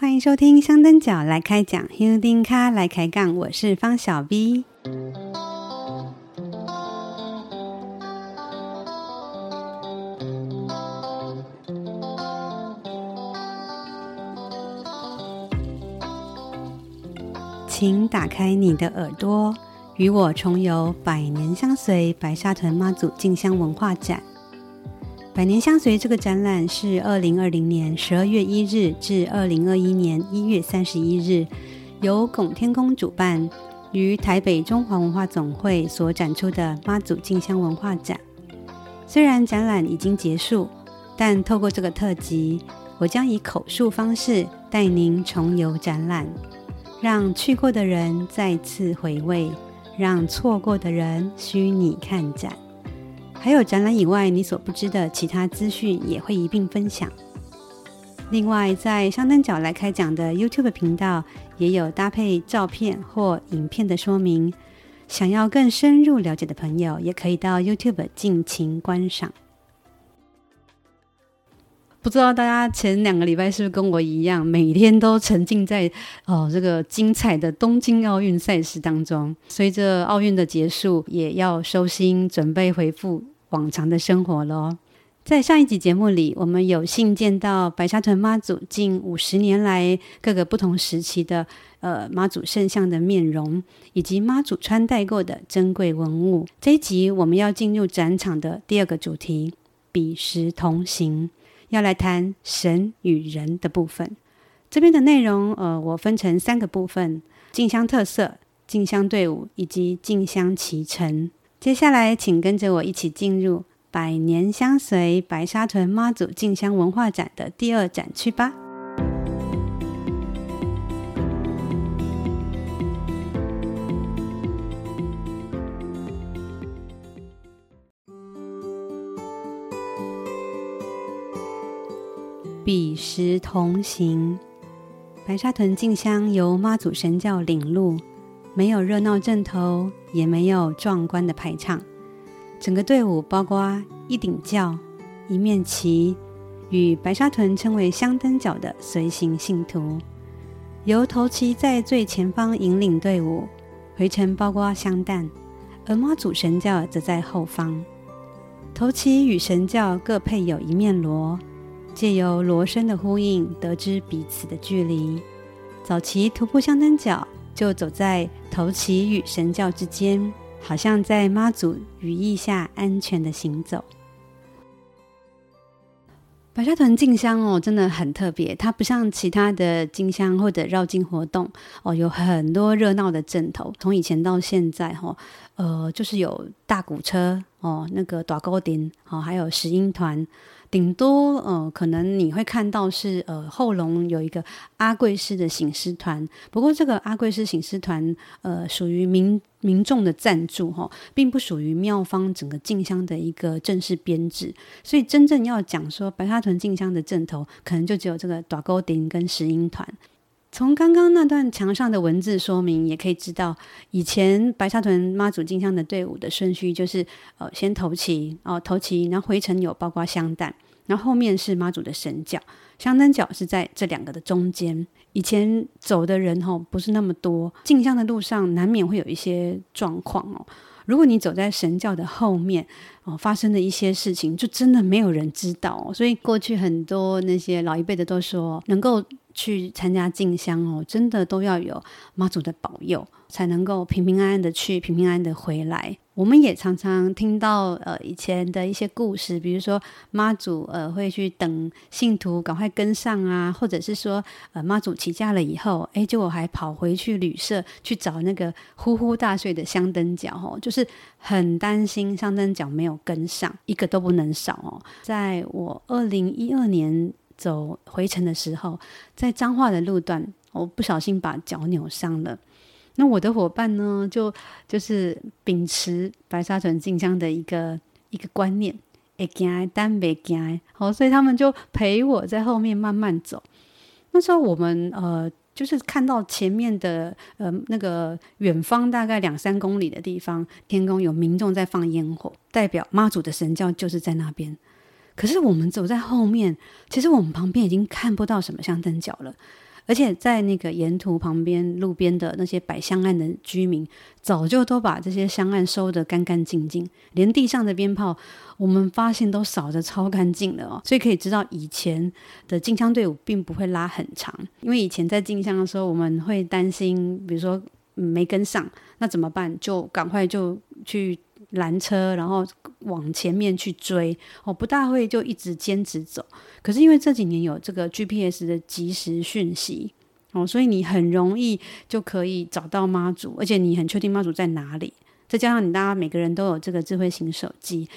欢迎收听香灯脚来开讲，香灯脚来开杠，我是方小 V。请打开你的耳朵，与我重游百年相随白沙屯妈祖进香文化展。百年相随这个展览是二零二零年十二月一日至二零二一年一月三十一日，由拱天宫主办，于台北中华文化总会所展出的妈祖进香文化展。虽然展览已经结束，但透过这个特辑，我将以口述方式带您重游展览，让去过的人再次回味，让错过的人虚拟看展。还有展览以外你所不知的其他资讯也会一并分享。另外，在香灯角来开讲的 YouTube 频道也有搭配照片或影片的说明，想要更深入了解的朋友也可以到 YouTube 尽情观赏。不知道大家前两个礼拜是不是跟我一样，每天都沉浸在哦这个精彩的东京奥运赛事当中。随着奥运的结束，也要收心，准备回复往常的生活喽。在上一集节目里，我们有幸见到白沙屯妈祖近五十年来各个不同时期的呃妈祖圣像的面容，以及妈祖穿戴过的珍贵文物。这一集我们要进入展场的第二个主题：彼时同行。要来谈神与人的部分，这边的内容，呃，我分成三个部分：进香特色、进香队伍以及进香期程。接下来，请跟着我一起进入百年相随白沙屯妈祖进香文化展的第二展区吧。彼时同行，白沙屯进香由妈祖神教领路，没有热闹阵头，也没有壮观的排场。整个队伍包括一顶轿、一面旗，与白沙屯称为香灯脚的随行信徒，由头旗在最前方引领队伍，回程包括香担，而妈祖神轿则在后方。头旗与神轿各配有一面锣。借由锣声的呼应，得知彼此的距离。早期徒步香灯脚就走在头旗与神轿之间，好像在妈祖羽翼下安全的行走。白沙屯进香哦，真的很特别。它不像其他的进香或者绕境活动哦，有很多热闹的阵头。从以前到现在哈，呃，就是有大鼓车哦，那个大鼓丁哦，还有石英团。顶多呃，可能你会看到是呃后龙有一个阿贵师的行狮团，不过这个阿贵师行狮团呃属于民民众的赞助哈，并不属于庙方整个进香的一个正式编制，所以真正要讲说白沙屯进香的正头，可能就只有这个大鼓丁跟石英团。从刚刚那段墙上的文字说明，也可以知道，以前白沙屯妈祖进香的队伍的顺序就是，呃，先头旗，哦，头旗，然后回程有包括香蛋，然后后面是妈祖的神轿，香灯脚是在这两个的中间。以前走的人吼不是那么多，进香的路上难免会有一些状况哦。如果你走在神轿的后面，哦，发生的一些事情，就真的没有人知道哦。所以过去很多那些老一辈的都说，能够。去参加进香哦，真的都要有妈祖的保佑，才能够平平安安的去，平平安安的回来。我们也常常听到呃以前的一些故事，比如说妈祖呃会去等信徒赶快跟上啊，或者是说呃妈祖起驾了以后，哎，结果还跑回去旅社去找那个呼呼大睡的香灯脚哦，就是很担心香灯脚没有跟上，一个都不能少哦。在我二零一二年。走回程的时候，在彰化的路段，我不小心把脚扭伤了。那我的伙伴呢，就就是秉持白沙屯进香的一个一个观念，会惊但袂惊，好，所以他们就陪我在后面慢慢走。那时候我们呃，就是看到前面的呃那个远方大概两三公里的地方，天宫有民众在放烟火，代表妈祖的神轿就是在那边。可是我们走在后面，其实我们旁边已经看不到什么香灯脚了，而且在那个沿途旁边路边的那些摆香案的居民，早就都把这些香案收得干干净净，连地上的鞭炮，我们发现都扫得超干净的哦。所以可以知道，以前的进香队伍并不会拉很长，因为以前在进香的时候，我们会担心，比如说没跟上，那怎么办？就赶快就去。拦车，然后往前面去追哦，不大会就一直坚持走。可是因为这几年有这个 GPS 的即时讯息哦，所以你很容易就可以找到妈祖，而且你很确定妈祖在哪里。再加上你大家每个人都有这个智慧型手机，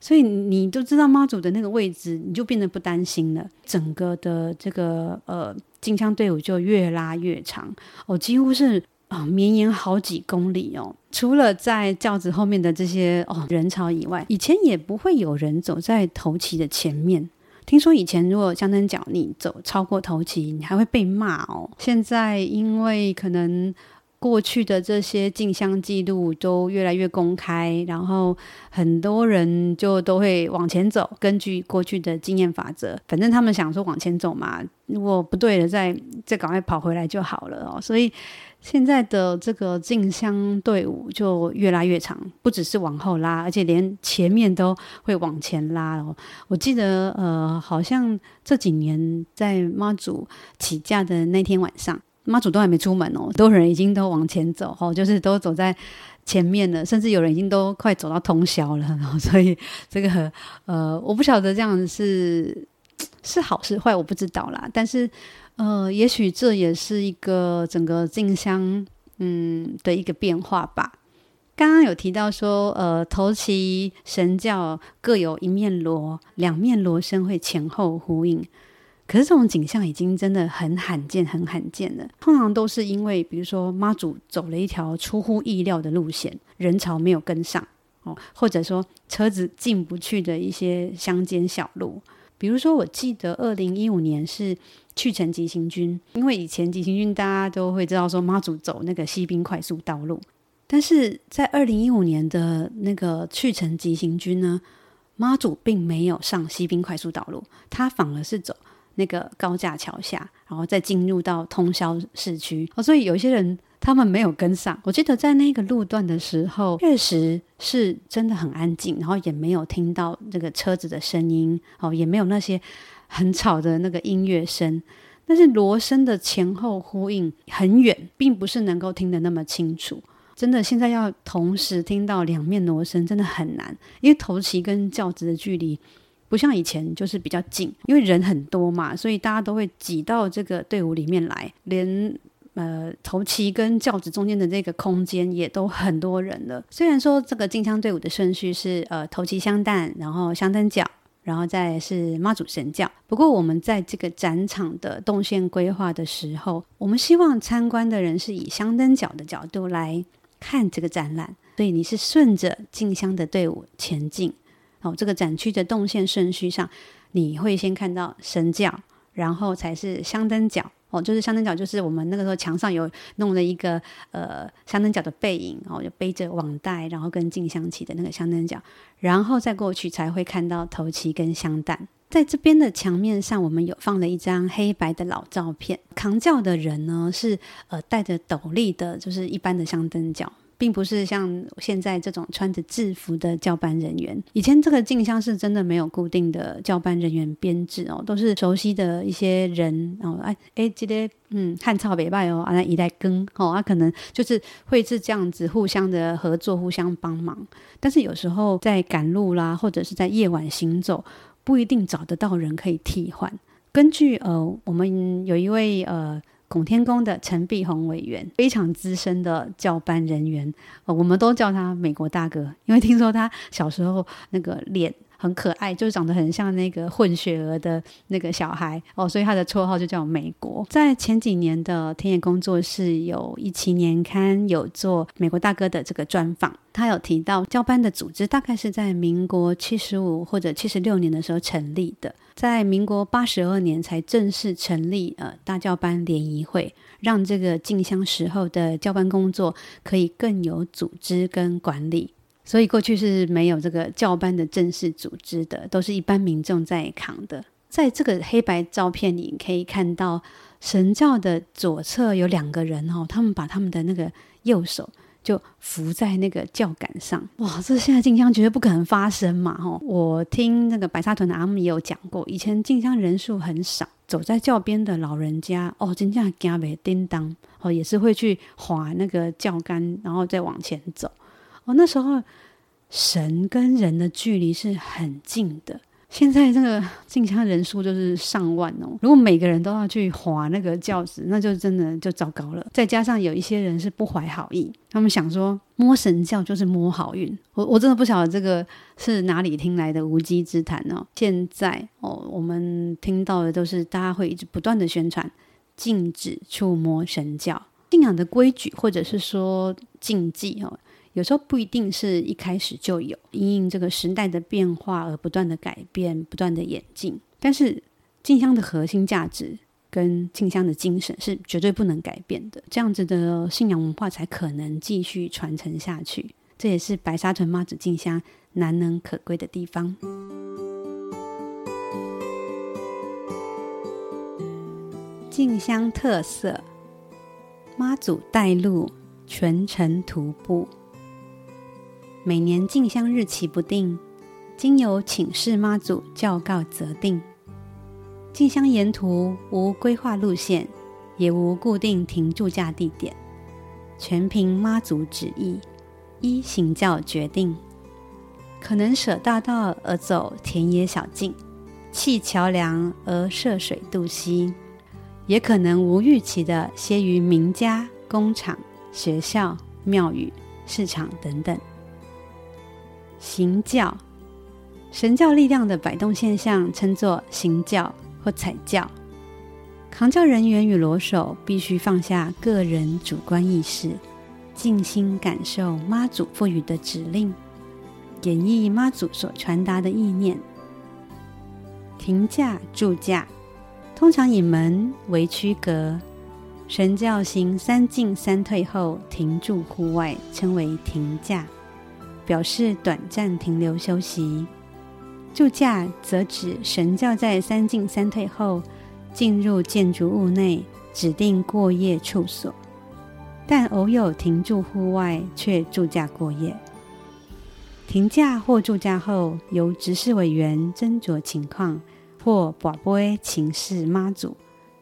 所以你都知道妈祖的那个位置，你就变得不担心了。整个的这个呃进香队伍就越拉越长哦，几乎是。哦，绵延好几公里哦！除了在轿子后面的这些哦人潮以外，以前也不会有人走在头旗的前面。听说以前如果香灯脚你走超过头旗，你还会被骂哦。现在因为可能过去的这些进香记录都越来越公开，然后很多人就都会往前走。根据过去的经验法则，反正他们想说往前走嘛，如果不对了，再再赶快跑回来就好了哦。所以。现在的这个进香队伍就越拉越长，不只是往后拉，而且连前面都会往前拉哦。我记得，呃，好像这几年在妈祖起驾的那天晚上，妈祖都还没出门哦，多人已经都往前走哦，就是都走在前面了，甚至有人已经都快走到通宵了。然后，所以这个，呃，我不晓得这样是是好是坏，我不知道啦。但是。呃，也许这也是一个整个进香，嗯的一个变化吧。刚刚有提到说，呃，头旗神轿各有一面锣，两面锣声会前后呼应。可是这种景象已经真的很罕见，很罕见了。通常都是因为，比如说妈祖走了一条出乎意料的路线，人潮没有跟上哦，或者说车子进不去的一些乡间小路。比如说，我记得二零一五年是。去城急行军，因为以前急行军大家都会知道说妈祖走那个西滨快速道路，但是在二零一五年的那个去城急行军呢，妈祖并没有上西滨快速道路，他反而是走那个高架桥下，然后再进入到通霄市区。哦，所以有些人他们没有跟上。我记得在那个路段的时候，确实是真的很安静，然后也没有听到这个车子的声音，哦，也没有那些。很吵的那个音乐声，但是锣声的前后呼应很远，并不是能够听得那么清楚。真的，现在要同时听到两面锣声真的很难，因为头旗跟轿子的距离不像以前就是比较近，因为人很多嘛，所以大家都会挤到这个队伍里面来，连呃头旗跟轿子中间的这个空间也都很多人了。虽然说这个进香队伍的顺序是呃头旗香担，然后香灯脚。然后再是妈祖神教。不过我们在这个展场的动线规划的时候，我们希望参观的人是以香灯角的角度来看这个展览，所以你是顺着进香的队伍前进。哦，这个展区的动线顺序上，你会先看到神教，然后才是香灯脚。哦，就是香灯脚，就是我们那个时候墙上有弄了一个呃香灯脚的背影，然哦，就背着网袋，然后跟进香旗的那个香灯脚，然后再过去才会看到头旗跟香担。在这边的墙面上，我们有放了一张黑白的老照片，扛轿的人呢是呃戴着斗笠的，就是一般的香灯脚。并不是像现在这种穿着制服的教班人员。以前这个进香是真的没有固定的教班人员编制哦，都是熟悉的一些人哦。哎哎，这个嗯汉朝北拜哦，啊那一代更哦，啊可能就是会是这样子互相的合作，互相帮忙。但是有时候在赶路啦，或者是在夜晚行走，不一定找得到人可以替换。根据呃，我们有一位呃。拱天宫的陈碧宏委员，非常资深的教班人员，哦，我们都叫他美国大哥，因为听说他小时候那个脸很可爱，就是长得很像那个混血儿的那个小孩哦，所以他的绰号就叫美国。在前几年的田野工作室有一期年刊有做美国大哥的这个专访，他有提到教班的组织大概是在民国七十五或者七十六年的时候成立的。在民国八十二年才正式成立呃大教班联谊会，让这个进香时候的教班工作可以更有组织跟管理。所以过去是没有这个教班的正式组织的，都是一般民众在扛的。在这个黑白照片里可以看到神教的左侧有两个人哦，他们把他们的那个右手就扶在那个教杆上。哇，这现在静香绝对不可能发生嘛！哦，我听那个白沙屯的阿姆也有讲过，以前静香人数很少，走在教边的老人家哦，真正惊袂叮当哦，也是会去划那个教杆，然后再往前走。哦，那时候神跟人的距离是很近的。现在这个 进香人数就是上万哦，如果每个人都要去划那个轿子，那就真的就糟糕了。再加上有一些人是不怀好意，他们想说摸神轿就是摸好运。我我真的不晓得这个是哪里听来的无稽之谈哦。现在哦，我们听到的都是大家会一直不断的宣传禁止触摸神轿，信仰的规矩或者是说禁忌哦。有时候不一定是一开始就有，因应这个时代的变化而不断的改变、不断的演进。但是静香的核心价值跟静香的精神是绝对不能改变的，这样子的信仰文化才可能继续传承下去。这也是白沙屯妈祖静香难能可贵的地方。静香特色：妈祖带路，全程徒步。每年进香日期不定，经由请示妈祖教告择定。进香沿途无规划路线，也无固定停驻驾地点，全凭妈祖旨意，依行轿决定。可能舍大道而走田野小径，弃桥梁而涉水渡溪，也可能无预期地歇于名家、工厂、学校、庙宇、市场等等。行教，神教力量的摆动现象称作行教或踩教。扛教人员与骡手必须放下个人主观意识，静心感受妈祖赋予的指令，演绎妈祖所传达的意念。停驾驻驾，通常以门为区隔，神教行三进三退后停驻户外，称为停驾。表示短暂停留休息，住驾则指神教在三进三退后进入建筑物内指定过夜处所，但偶有停驻户外却住驾过夜。停驾或住驾后，由执事委员斟酌情况或跋杯请示妈祖，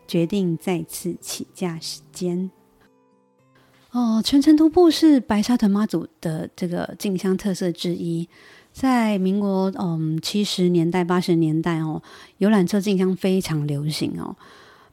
决定再次起驾时间。哦，全程徒步是白沙屯妈祖的这个进香特色之一。在民国嗯七十年代、八十年代哦，游览车进香非常流行哦。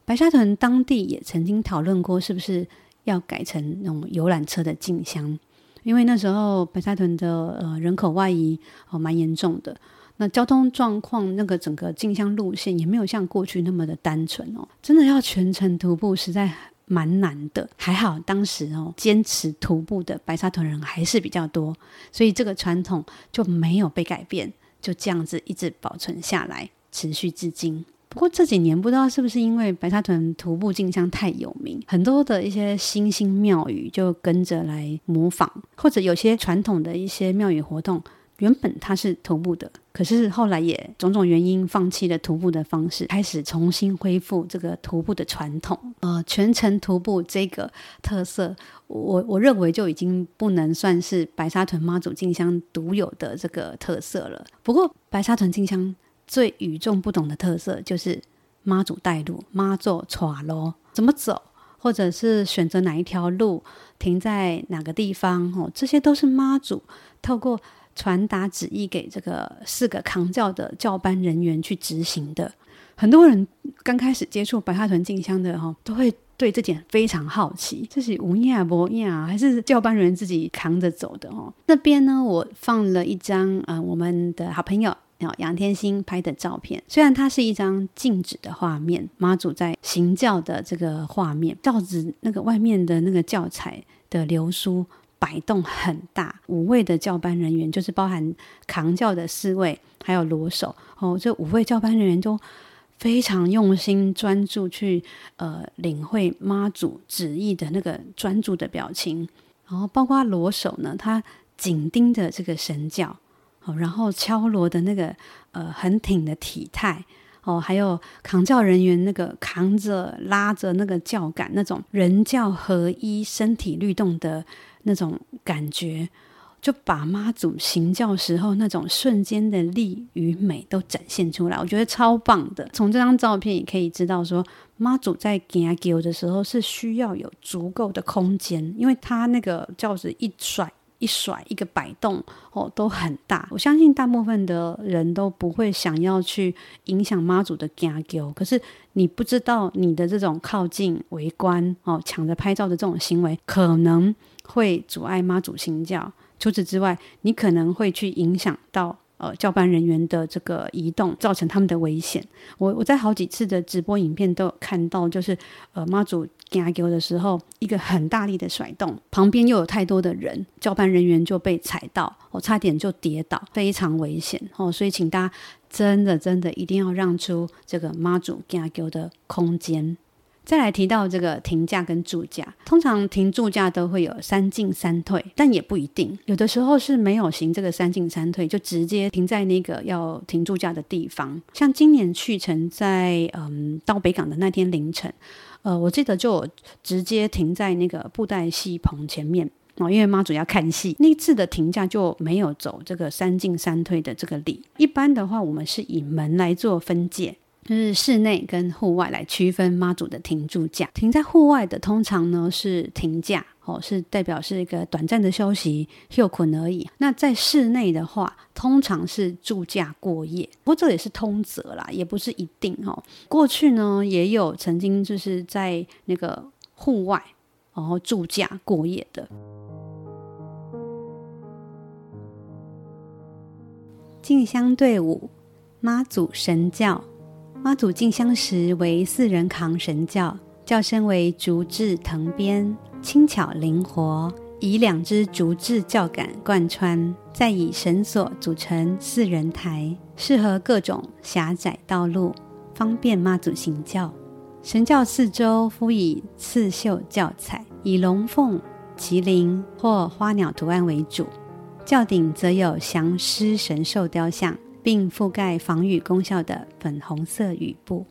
白沙屯当地也曾经讨论过，是不是要改成那种游览车的进香？因为那时候白沙屯的呃人口外移哦蛮严重的，那交通状况那个整个进香路线也没有像过去那么的单纯哦。真的要全程徒步，实在。蛮难的，还好当时哦，坚持徒步的白沙屯人还是比较多，所以这个传统就没有被改变，就这样子一直保存下来，持续至今。不过这几年不知道是不是因为白沙屯徒步进香太有名，很多的一些新兴庙宇就跟着来模仿，或者有些传统的一些庙宇活动。原本他是徒步的，可是后来也种种原因放弃了徒步的方式，开始重新恢复这个徒步的传统。呃，全程徒步这个特色，我我认为就已经不能算是白沙屯妈祖进香独有的这个特色了。不过，白沙屯进香最与众不同的特色就是妈祖带路，妈祖带路，怎么走，或者是选择哪一条路，停在哪个地方，哦，这些都是妈祖透过。传达旨意给这个四个扛轿的轿班人员去执行的。很多人刚开始接触白沙屯进香的哈，都会对这点非常好奇，这是无影无影还是教班人员自己扛着走的哦？那边呢，我放了一张呃我们的好朋友杨天星拍的照片，虽然它是一张静止的画面，妈祖在行教的这个画面，轿子那个外面的那个教材的流苏。摆动很大，五位的教班人员就是包含扛教的四位，还有罗手哦。这五位教班人员都非常用心专注去呃领会妈祖旨意的那个专注的表情，然后包括罗手呢，他紧盯着这个神教，哦，然后敲锣的那个呃很挺的体态，哦，还有扛教人员那个扛着拉着那个教杆，那种人教合一、身体律动的那种感觉，就把妈祖行教时候那种瞬间的力与美都展现出来，我觉得超棒的。从这张照片也可以知道说，妈祖在行轿的时候是需要有足够的空间，因为他那个轿子一甩。一甩一个摆动哦，都很大。我相信大部分的人都不会想要去影响妈祖的行轿，可是你不知道你的这种靠近围观哦、抢着拍照的这种行为，可能会阻碍妈祖行教。除此之外，你可能会去影响到。呃，教班人员的这个移动造成他们的危险。我我在好几次的直播影片都有看到，就是呃妈祖行轿的时候，一个很大力的甩动，旁边又有太多的人，教班人员就被踩到，我、差点就跌倒，非常危险哦。所以请大家真的真的一定要让出这个妈祖行轿的空间。再来提到这个停驾跟住驾，通常停住驾都会有三进三退，但也不一定，有的时候是没有行这个三进三退，就直接停在那个要停住驾的地方。像今年去程在嗯到北港的那天凌晨，呃，我记得就直接停在那个布袋戏棚前面哦，因为妈祖要看戏，那次的停驾就没有走这个三进三退的这个礼。一般的话，我们是以门来做分界。就是室内跟户外来区分妈祖的停驻驾，停在户外的通常呢是停假哦，是代表是一个短暂的休息休困而已。那在室内的话，通常是驻驾过夜，不过这也是通则啦，也不是一定哦。过去呢也有曾经就是在那个户外然后驻驾过夜的。进香队伍，妈祖神教。妈祖进香时为四人扛神轿，轿身为竹制藤编，轻巧灵活，以两只竹制轿杆贯穿，再以绳索组成四人台，适合各种狭窄道路，方便妈祖行轿。神轿四周敷以刺绣轿彩，以龙凤、麒麟或花鸟图案为主，轿顶则有降狮神兽雕像。并覆盖防雨功效的粉红色雨布。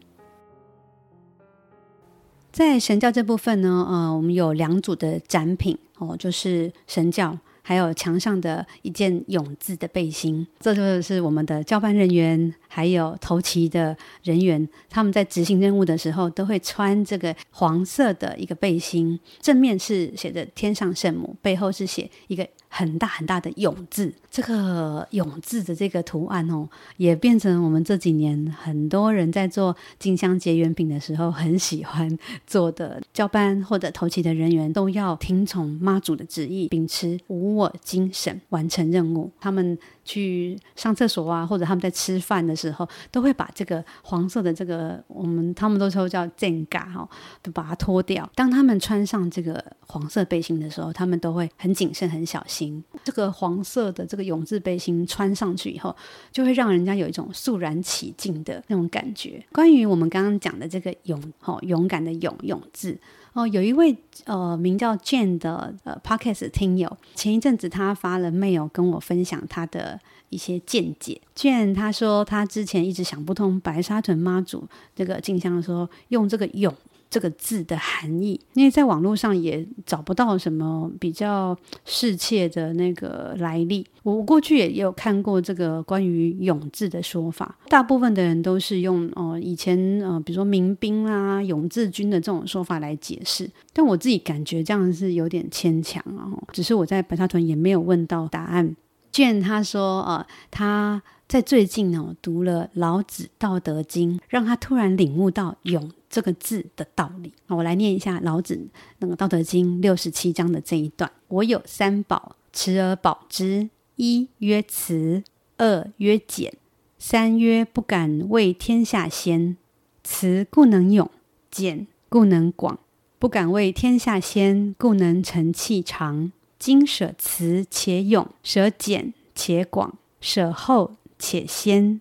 在神教这部分呢，呃，我们有两组的展品哦，就是神教，还有墙上的一件永字的背心。这就是我们的教班人员，还有头旗的人员，他们在执行任务的时候都会穿这个黄色的一个背心，正面是写着“天上圣母”，背后是写一个。很大很大的永字，这个永字的这个图案哦，也变成我们这几年很多人在做金香结缘饼的时候很喜欢做的。交班或者头起的人员都要听从妈祖的旨意，秉持无我精神完成任务。他们去上厕所啊，或者他们在吃饭的时候，都会把这个黄色的这个我们他们都说叫正嘎哈，都把它脱掉。当他们穿上这个黄色背心的时候，他们都会很谨慎、很小心。这个黄色的这个永字背心穿上去以后，就会让人家有一种肃然起敬的那种感觉。关于我们刚刚讲的这个勇，哦，勇敢的勇勇字哦，有一位呃名叫 Jane 的呃 Podcast 听友，前一阵子他发了 mail 跟我分享他的一些见解。Jane 他说他之前一直想不通白沙屯妈祖这个静香的时候用这个勇。这个字的含义，因为在网络上也找不到什么比较适切的那个来历。我过去也有看过这个关于“勇”字的说法，大部分的人都是用哦、以前呃比如说民兵啊、勇字军的这种说法来解释，但我自己感觉这样是有点牵强啊。只是我在白沙屯也没有问到答案。见他说呃他在最近哦读了《老子·道德经》，让他突然领悟到“勇”。这个字的道理，我来念一下老子那个《道德经》六十七章的这一段：我有三宝，持而保之。一曰慈，二曰俭，三曰不敢为天下先。慈故能勇，俭故能广。不敢为天下先，故能成器长。今舍慈且勇，舍俭且广，舍后且先，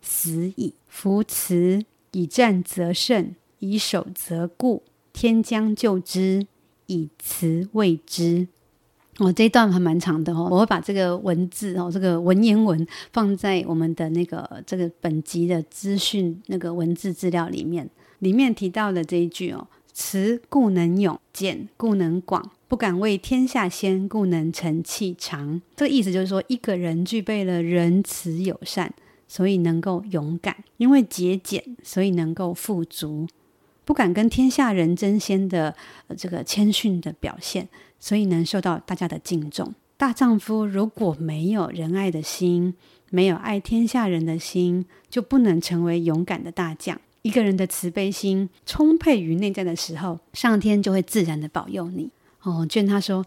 死矣。夫慈以战则胜。以守则固，天将救之，以慈为之。哦，这一段还蛮长的哦，我会把这个文字哦，这个文言文放在我们的那个这个本集的资讯那个文字资料里面。里面提到的这一句哦，慈故能勇，俭故能广，不敢为天下先，故能成器长。这个意思就是说，一个人具备了仁慈友善，所以能够勇敢；因为节俭，所以能够富足；不敢跟天下人争先的这个谦逊的表现，所以能受到大家的敬重。大丈夫如果没有仁爱的心，没有爱天下人的心，就不能成为勇敢的大将。一个人的慈悲心充沛于内在的时候，上天就会自然的保佑你。哦，劝他说，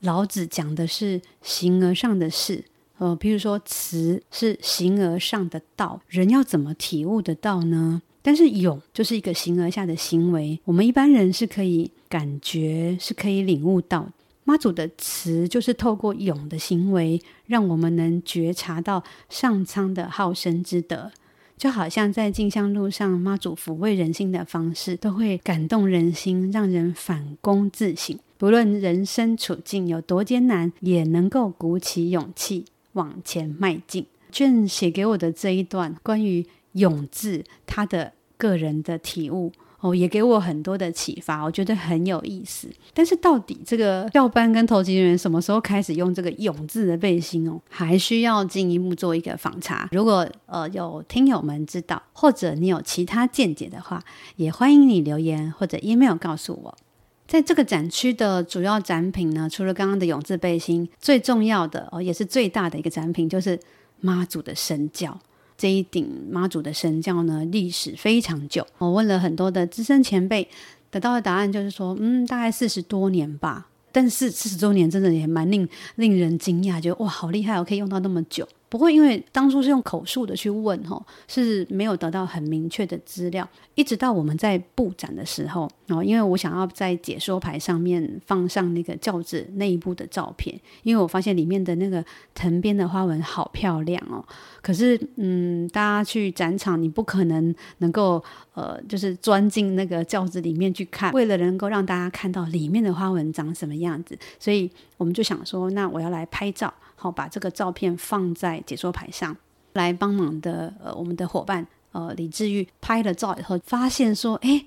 老子讲的是形而上的事，哦，比如说慈是形而上的道，人要怎么体悟得到呢？但是勇就是一个形而下的行为，我们一般人是可以感觉，是可以领悟到。妈祖的慈就是透过勇的行为，让我们能觉察到上苍的好生之德。就好像在进香路上，妈祖抚慰人心的方式，都会感动人心，让人反躬自省。不论人生处境有多艰难，也能够鼓起勇气往前迈进。卷写给我的这一段关于“勇”字，他的个人的体悟。哦，也给我很多的启发，我觉得很有意思。但是到底这个教班跟投集人员什么时候开始用这个“勇”字的背心哦，还需要进一步做一个访查。如果呃有听友们知道，或者你有其他见解的话，也欢迎你留言或者 email 告诉我。在这个展区的主要展品呢，除了刚刚的“永”字背心，最重要的哦，也是最大的一个展品，就是妈祖的神轿。这一顶妈祖的神轿呢，历史非常久。我问了很多的资深前辈，得到的答案就是说，嗯，大概四十多年吧。但是四十周年真的也蛮令令人惊讶，觉得哇，好厉害，我可以用到那么久。不过，因为当初是用口述的去问，吼，是没有得到很明确的资料。一直到我们在布展的时候，哦，因为我想要在解说牌上面放上那个轿子内部的照片，因为我发现里面的那个藤编的花纹好漂亮哦。可是，嗯，大家去展场，你不可能能够呃，就是钻进那个轿子里面去看。为了能够让大家看到里面的花纹长什么样子，所以我们就想说，那我要来拍照。好，把这个照片放在解说牌上来帮忙的。呃，我们的伙伴呃李志玉拍了照以后，发现说，哎，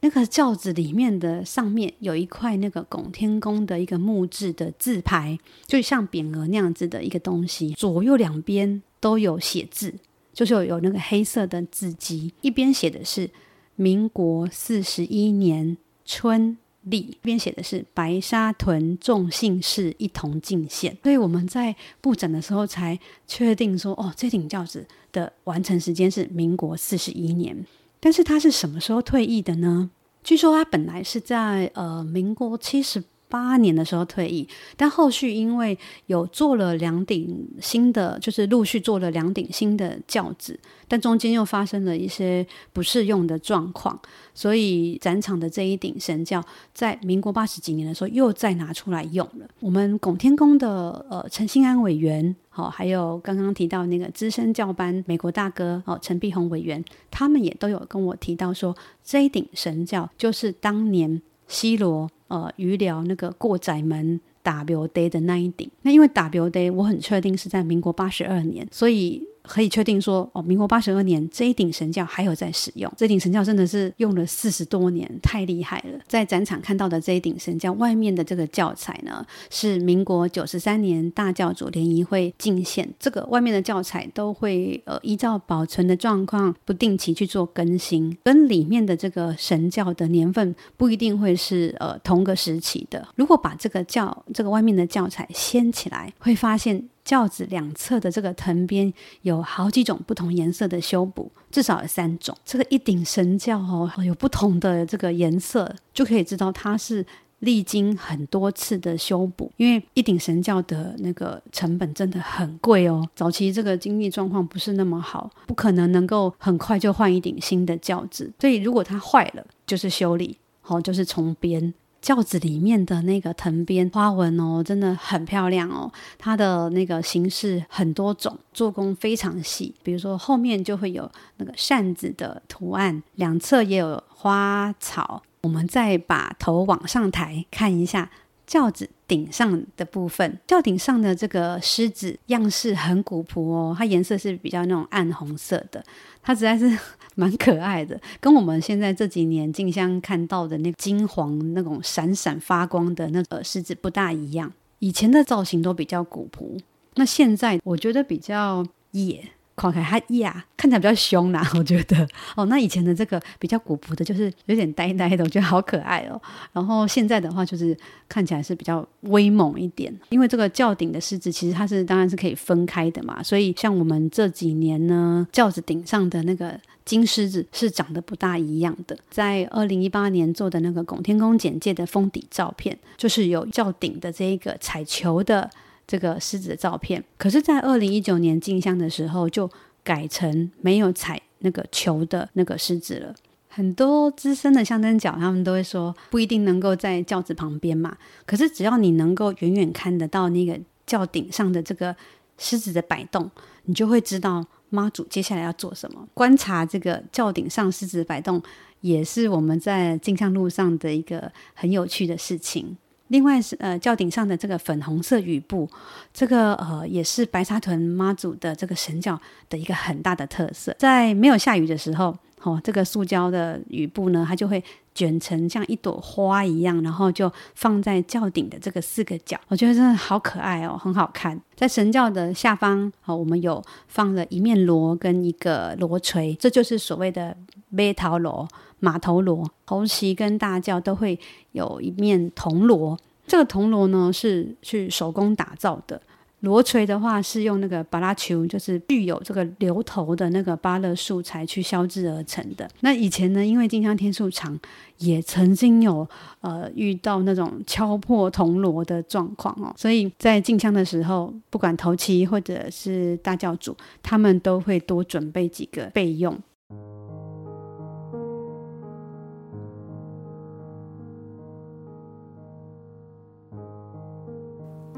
那个轿子里面的上面有一块那个拱天宫的一个木质的字牌，就像匾额那样子的一个东西，左右两边都有写字，就是有有那个黑色的字迹，一边写的是民国四十一年春。立边写的是白沙屯众姓氏一同进献，所以我们在布展的时候才确定说，哦，这顶轿子的完成时间是民国四十一年。但是他是什么时候退役的呢？据说他本来是在呃民国七十八年的时候退役，但后续因为有做了两顶新的，就是陆续做了两顶新的轿子，但中间又发生了一些不适用的状况，所以展场的这一顶神轿在民国八十几年的时候又再拿出来用了。我们拱天宫的呃陈新安委员，好、还有刚刚提到那个资深教班美国大哥哦陈碧宏委员，他们也都有跟我提到说，这一顶神轿就是当年西罗。呃，鱼寮那个过窄门打标呆的那一顶，那因为打标呆，我很确定是在民国八十二年，所以。可以确定说，哦，民国八十二年这一顶神轿还有在使用。这顶神轿真的是用了四十多年，太厉害了。在展场看到的这一顶神轿外面的这个轿材呢，是民国九十三年大教主联谊会进献。这个外面的轿材都会呃依照保存的状况不定期去做更新，跟里面的这个神轿的年份不一定会是呃同个时期的。如果把这个轿这个外面的轿材掀起来，会发现。轿子两侧的这个藤边有好几种不同颜色的修补，至少有三种。这个一顶神轿哦，有不同的这个颜色，就可以知道它是历经很多次的修补。因为一顶神轿的那个成本真的很贵哦，早期这个经济状况不是那么好，不可能能够很快就换一顶新的轿子。所以如果它坏了，就是修理，好，就是重编。轿子里面的那个藤编花纹哦，真的很漂亮哦。它的那个形式很多种，做工非常细。比如说后面就会有那个扇子的图案，两侧也有花草。我们再把头往上抬看一下，轿子顶上的部分，轿顶上的这个狮子样式很古朴哦，它颜色是比较那种暗红色的，它实在是蛮可爱的，跟我们现在这几年静香看到的那金黄那种闪闪发光的那个狮子不大一样。以前的造型都比较古朴，那现在我觉得比较野。看起来它呀，看起来比较凶啦，我觉得哦。那以前的这个比较古朴的，就是有点呆呆的，我觉得好可爱哦。然后现在的话，就是看起来是比较威猛一点。因为这个轿顶的狮子，其实它是当然是可以分开的嘛。所以像我们这几年呢，轿子顶上的那个金狮子是长得不大一样的。在二零一八年做的那个拱天宫简介的封底照片，就是有轿顶的这一个彩球的。这个狮子的照片，可是，在二零一九年进香的时候，就改成没有踩那个球的那个狮子了。很多资深的香灯脚，他们都会说，不一定能够在轿子旁边嘛。可是，只要你能够远远看得到那个轿顶上的这个狮子的摆动，你就会知道妈祖接下来要做什么。观察这个轿顶上狮子摆动，也是我们在进香路上的一个很有趣的事情。另外是呃，轿顶上的这个粉红色雨布，这个呃也是白沙屯妈祖的这个神轿的一个很大的特色。在没有下雨的时候，哦，这个塑胶的雨布呢，它就会卷成像一朵花一样，然后就放在轿顶的这个四个角，我觉得真的好可爱哦，很好看。在神轿的下方，哦，我们有放了一面锣跟一个锣锤，这就是所谓的马头锣。马头锣、头旗跟大轿都会有一面铜锣，这个铜锣呢是去手工打造的。锣锤的话是用那个巴拉球，就是具有这个流头的那个芭乐素材去烧制而成的。那以前呢，因为进香天数长，也曾经有呃遇到那种敲破铜锣的状况哦，所以在进香的时候，不管头旗或者是大轿主，他们都会多准备几个备用。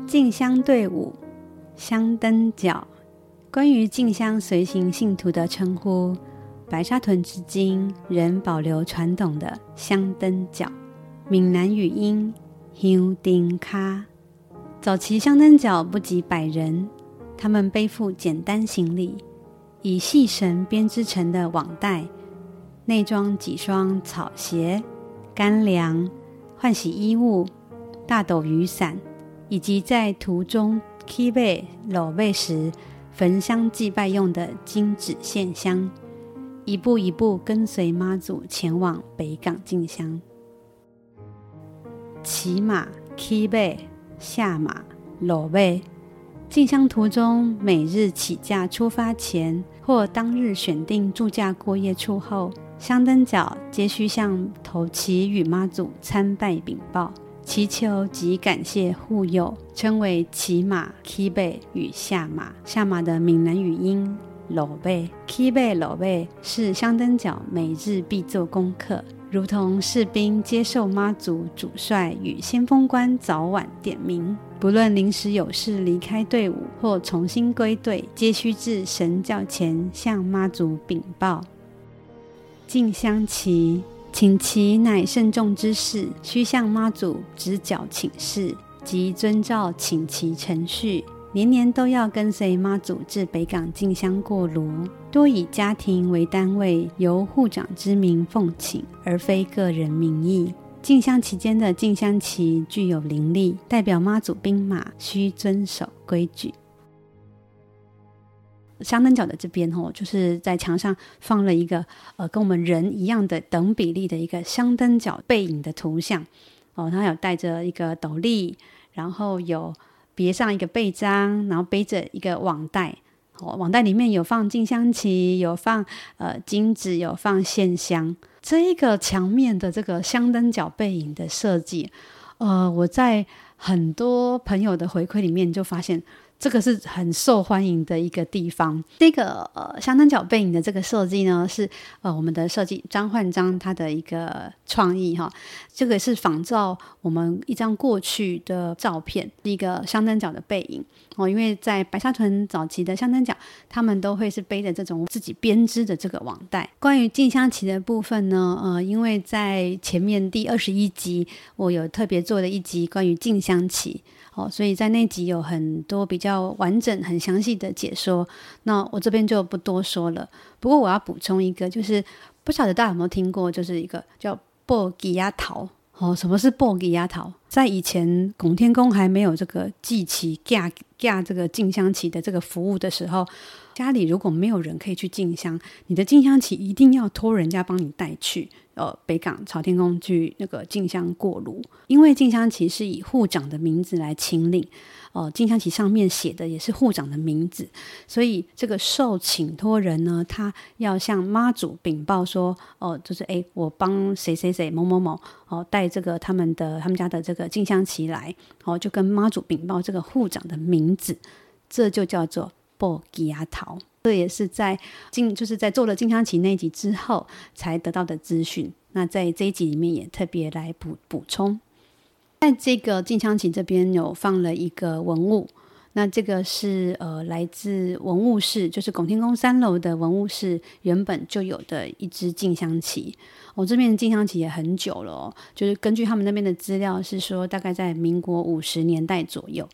进香队伍，香灯脚。关于进香随行信徒的称呼，白沙屯至今仍保留传统的香灯脚。闽南语音 hingka。早期香灯脚不及百人，他们背负简单行李，以细绳编织成的网袋，内装几双草鞋、干粮、换洗衣物、大斗雨伞。以及在途中起马、落马时焚香祭拜用的金纸线香，一步一步跟随妈祖前往北港进香。骑马、起马、下马、落马，进香途中每日起驾出发前或当日选定住驾过夜处后，香灯脚皆须向头旗与妈祖参拜禀报。祈求及感谢护佑，称为骑马、起马与下马。下马的闽南语音落马，起马落马是香灯脚每日必做功课，如同士兵接受妈祖主帅与先锋官早晚点名，不论临时有事离开队伍或重新归队，皆须至神轿前向妈祖禀报。进香旗。请旗乃慎重之事，须向妈祖指脚请示即遵照请旗程序，年年都要跟随妈祖至北港进香过炉，多以家庭为单位，由护长之名奉请，而非个人名义。进香期间的进香旗具有灵力，代表妈祖兵马需遵守规矩。香灯角的这边哦，就是在墙上放了一个呃，跟我们人一样的等比例的一个香灯角背影的图像哦。它有戴着一个斗笠，然后有别上一个背章，然后背着一个网袋哦。网袋里面有放进香旗，有放呃金纸，有放线香。这一个墙面的这个香灯角背影的设计，呃，我在很多朋友的回馈里面就发现。这个是很受欢迎的一个地方。这个呃香灯脚背影的这个设计呢，是呃我们的设计张焕章他的一个创意哈。这个是仿照我们一张过去的照片，一个香灯脚的背影哦。因为在白沙屯早期的香灯脚，他们都会是背着这种自己编织的这个网袋。关于静香旗的部分呢，呃，因为在前面第二十一集，我有特别做了一集关于静香旗。哦，所以在那集有很多比较完整、很详细的解说，那我这边就不多说了。不过我要补充一个，就是不晓得大家有没有听过，就是一个叫布吉亚桃。哦，什么是布吉亚桃？在以前拱天宫还没有这个祭旗架架这个进香旗的这个服务的时候，家里如果没有人可以去进香，你的进香旗一定要托人家帮你带去。呃，北港朝天宫去那个进香过炉，因为进香旗是以护长的名字来请领，哦、呃，进香旗上面写的也是护长的名字，所以这个受请托人呢，他要向妈祖禀报说，哦、呃，就是哎，我帮谁谁谁某某某哦、带这个他们的他们家的这个进香旗来，哦、就跟妈祖禀报这个护长的名字，这就叫做布吉亚桃。这也是在进，就是在做了静香旗那一集之后才得到的资讯。那在这一集里面也特别来补补充，在这个静香旗这边有放了一个文物，那这个是呃来自文物室，就是拱天宫三楼的文物室原本就有的一支静香旗。我、这边静香旗也很久了哦，就是根据他们那边的资料是说，大概在民国五十年代左右。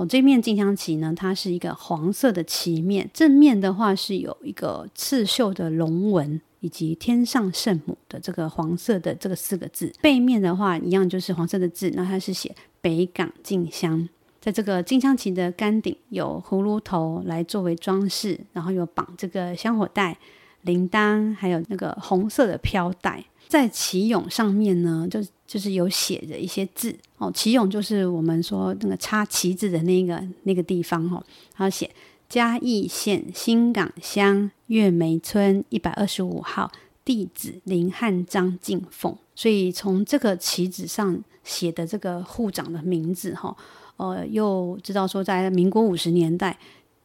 哦，这面进香旗呢，它是一个黄色的旗面，正面的话是有一个刺绣的龙纹，以及天上圣母的这个黄色的这个四个字。背面的话一样就是黄色的字，那它是写北港进香。在这个进香旗的杆顶有葫芦头来作为装饰，然后有绑这个香火带、铃铛，还有那个红色的飘带。在旗勇上面呢，就就是有写着一些字哦。旗勇就是我们说那个插旗子的那个那个地方哦。然后写嘉义县新港乡月梅村一百二十五号地址林汉章敬奉。所以从这个旗子上写的这个护长的名字哈，呃，又知道说在民国五十年代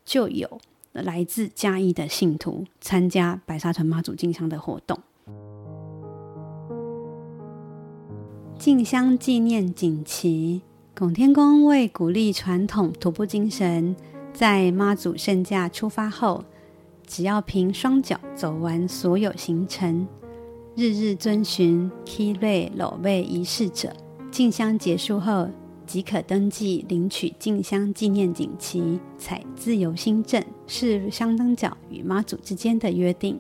就有来自嘉义的信徒参加白沙屯妈祖进香的活动。进香纪念锦旗，拱天宫为鼓励传统徒步精神，在妈祖圣驾出发后，只要凭双脚走完所有行程，日日遵循起礼落尾仪式者，进香结束后即可登记领取进香纪念锦旗，采自由心证，是香灯脚与妈祖之间的约定。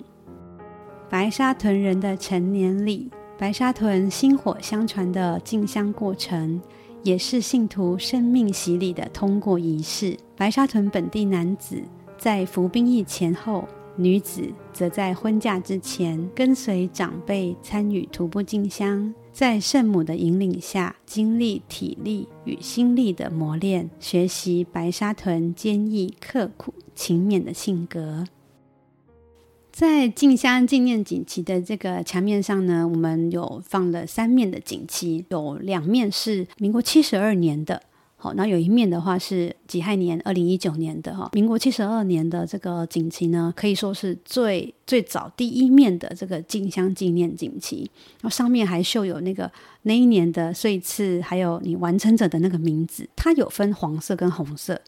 白沙屯人的成年礼。白沙屯薪火相传的进香过程，也是信徒生命洗礼的通过仪式。白沙屯本地男子在服兵役前后，女子则在婚嫁之前，跟随长辈参与徒步进香，在圣母的引领下，经历体力与心力的磨练，学习白沙屯坚毅刻苦、勤勉的性格。在静香纪念锦旗的这个墙面上呢，我们有放了三面的锦旗，有两面是民国七十二年的，好，那有一面的话是己亥年二零一九年的哈。民国七十二年的这个锦旗呢，可以说是最最早第一面的这个静香纪念锦旗，然后上面还绣有那个那一年的岁次，还有你完成者的那个名字。它有分黄色跟红色。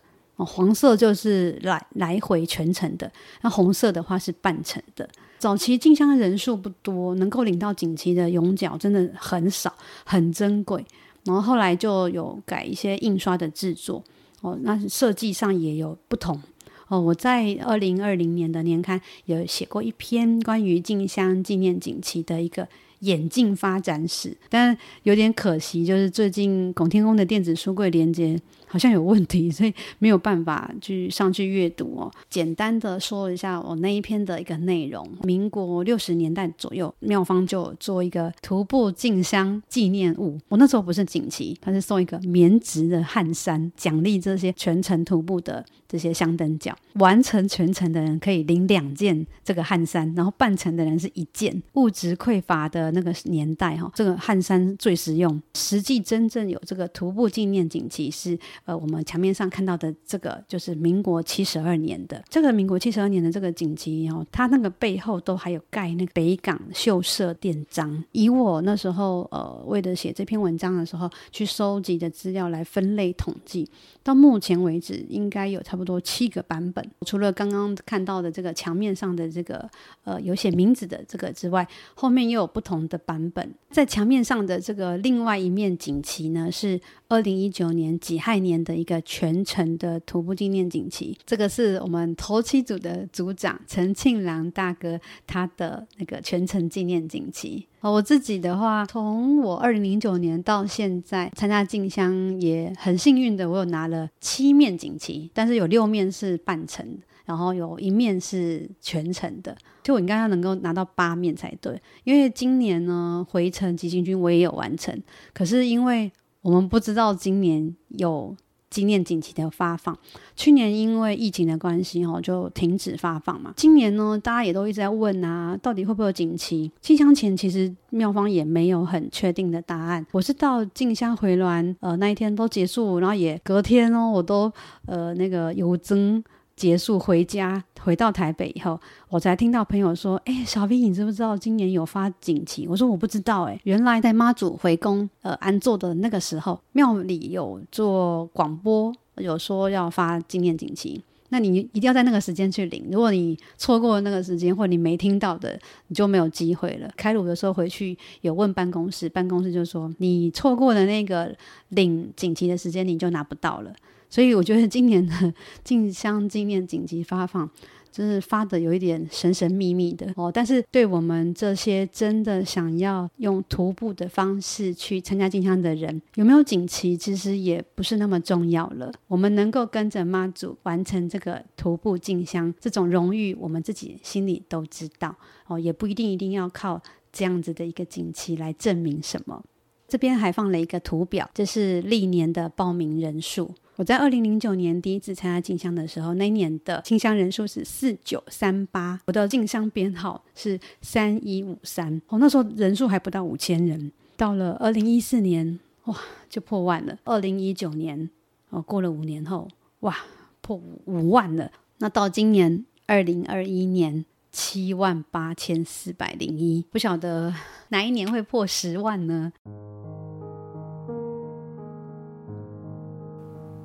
黄色就是来来回全程的，那红色的话是半程的。早期进香的人数不多，能够领到锦旗的勇角真的很少，很珍贵。然后后来就有改一些印刷的制作，哦，那设计上也有不同。哦，我在二零二零年的年刊有写过一篇关于进香纪念锦旗的一个演进发展史，但有点可惜，就是最近拱天宫的电子书柜连接好像有问题，所以没有办法去上去阅读哦。简单的说一下我那一篇的一个内容：民国六十年代左右，妙方就做一个徒步进香纪念物。我那时候不是锦旗，他是送一个棉质的汗衫，奖励这些全程徒步的这些香灯脚。完成全程的人可以领两件这个汗衫，然后半程的人是一件。物质匮乏的那个年代哈，这个汗衫最实用。实际真正有这个徒步纪念锦旗是呃我们墙面上看到的这个，就是民国七十二年的这个民国七十二年的这个锦旗哦，它那个背后都还有盖那个北港秀社店章。以我那时候呃为了写这篇文章的时候去收集的资料来分类统计，到目前为止应该有差不多七个版本。除了刚刚看到的这个墙面上的这个呃有写名字的这个之外，后面又有不同的版本。在墙面上的这个另外一面锦旗呢，是二零一九年己亥年的一个全程的徒步纪念锦旗。这个是我们头七组的组长陈庆良大哥他的那个全程纪念锦旗。我自己的话，从我二零零九年到现在参加进香，也很幸运的，我有拿了七面锦旗，但是有六面是半程，然后有一面是全程的，就我应该要能够拿到八面才对。因为今年呢，回程急行军我也有完成，可是因为我们不知道今年有。纪念锦旗的发放，去年因为疫情的关系哦，就停止发放嘛。今年呢，大家也都一直在问啊，到底会不会有锦旗？进香前其实妙方也没有很确定的答案。我是到进香回銮呃那一天都结束，然后也隔天哦，我都呃那个有增。结束回家，回到台北以后，我才听到朋友说：“哎，小 V，你知不知道今年有发锦旗？”我说：“我不知道。”哎，原来在妈祖回宫呃安座的那个时候，庙里有做广播，有说要发纪念锦旗。那你一定要在那个时间去领。如果你错过了那个时间，或你没听到的，你就没有机会了。开炉的时候回去有问办公室，办公室就说你错过了那个领锦旗的时间，你就拿不到了。所以我觉得今年的 进香纪念锦旗发放，真是发的有一点神神秘秘的哦。但是对我们这些真的想要用徒步的方式去参加进香的人，有没有锦旗其实也不是那么重要了。我们能够跟着妈祖完成这个徒步进香，这种荣誉我们自己心里都知道哦，也不一定一定要靠这样子的一个锦旗来证明什么。这边还放了一个图表，这是历年的报名人数。我在二零零九年第一次参加进香的时候，那一年的进香人数是四九三八，我的进香编号是三一五三。哦，那时候人数还不到五千人。到了二零一四年，哇，就破万了。二零一九年，哦，过了五年后，哇，破五万了。那到今年二零二一年，七万八千四百零一，不晓得哪一年会破十万呢？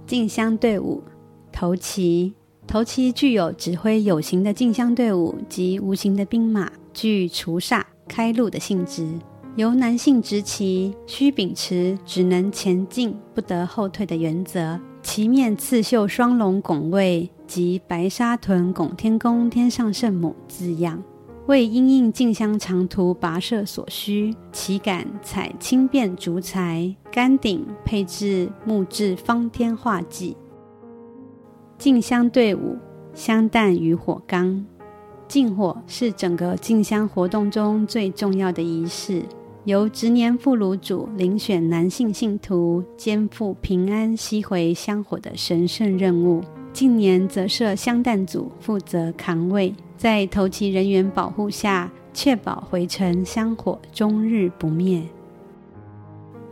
进香队伍，头旗。头旗具有指挥有形的进香队伍及无形的兵马，具除煞、开路的性质。由男性执旗，需秉持只能前进不得后退的原则。旗面刺绣双龙拱卫及白沙屯拱天宫天上圣母字样。为因应进香长途跋涉所需，旗杆采轻便竹材，杆顶配置木质方天画戟。进香队伍，香担与火缸。进火是整个进香活动中最重要的仪式，由执年副炉主遴选男性信徒，肩负平安吸回香火的神圣任务。近年则设香担组负责扛位。在头旗人员保护下，确保回程香火终日不灭。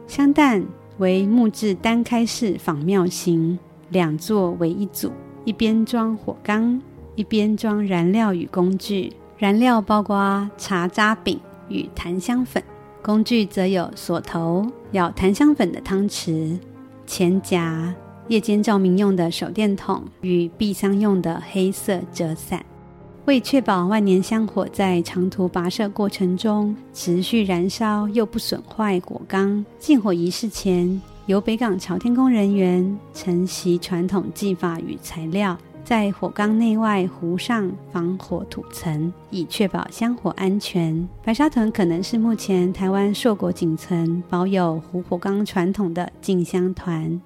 香担为木质单开式仿庙型，两座为一组，一边装火缸，一边装燃料与工具。燃料包括茶渣饼与檀香粉，工具则有锁头、舀檀香粉的汤匙、钱夹、夜间照明用的手电筒与避香用的黑色折伞。为确保万年香火在长途跋涉过程中持续燃烧又不损坏火缸，进火仪式前，由北港朝天宫人员承袭传统技法与材料，在火缸内外糊上防火土层，以确保香火安全。白沙屯可能是目前台湾硕果仅存保有糊火缸传统的进香团。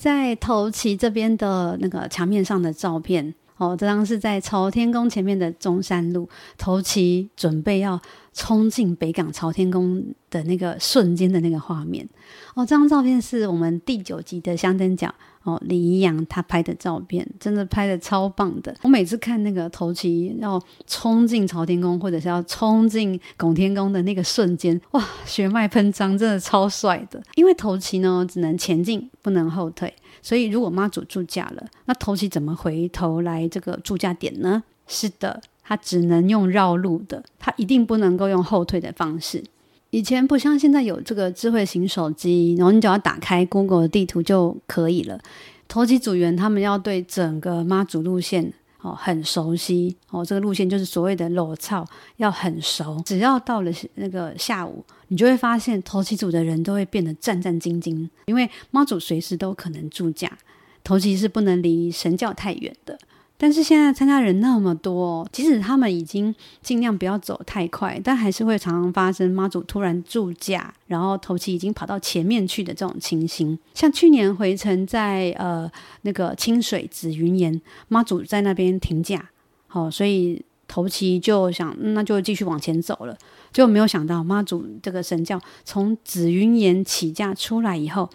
在头旗这边的那个墙面上的照片。哦，这张是在朝天宫前面的中山路，头旗准备要冲进北港朝天宫的那个瞬间的那个画面。哦，这张照片是我们第九集的香灯奖哦，李宜阳他拍的照片，真的拍的超棒的。我每次看那个头旗要冲进朝天宫，或者是要冲进拱天宫的那个瞬间，哇，血脉喷张，真的超帅的。因为头旗呢，只能前进，不能后退，所以如果妈祖住驾了，那头旗怎么回头来这个住驾点呢？是的，他只能用绕路的，他一定不能够用后退的方式。以前不像现在有这个智慧型手机，然后你只要打开 Google 地图就可以了。头旗组员他们要对整个妈祖路线哦很熟悉哦，这个路线就是所谓的裸操要很熟。只要到了那个下午，你就会发现头旗组的人都会变得战战兢兢，因为妈祖随时都可能住驾，头旗是不能离神教太远的。但是现在参加人那么多，即使他们已经尽量不要走太快，但还是会常常发生妈祖突然住驾，然后头旗已经跑到前面去的这种情形。像去年回程在呃那个清水紫云岩，妈祖在那边停驾，好、哦，所以头旗就想、那就继续往前走了，就没有想到妈祖这个神教从紫云岩起驾出来以后。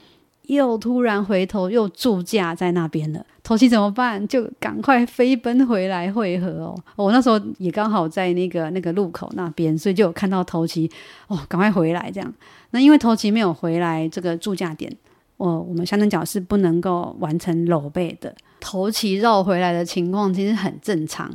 又突然回头，又驻驾在那边了。头旗怎么办？就赶快飞奔回来会合哦。我那时候也刚好在那个那个路口那边，所以就有看到头旗哦，赶快回来这样。那因为头旗没有回来这个驻驾点，哦，我们香灯脚是不能够完成搂背的。头旗绕回来的情况其实很正常。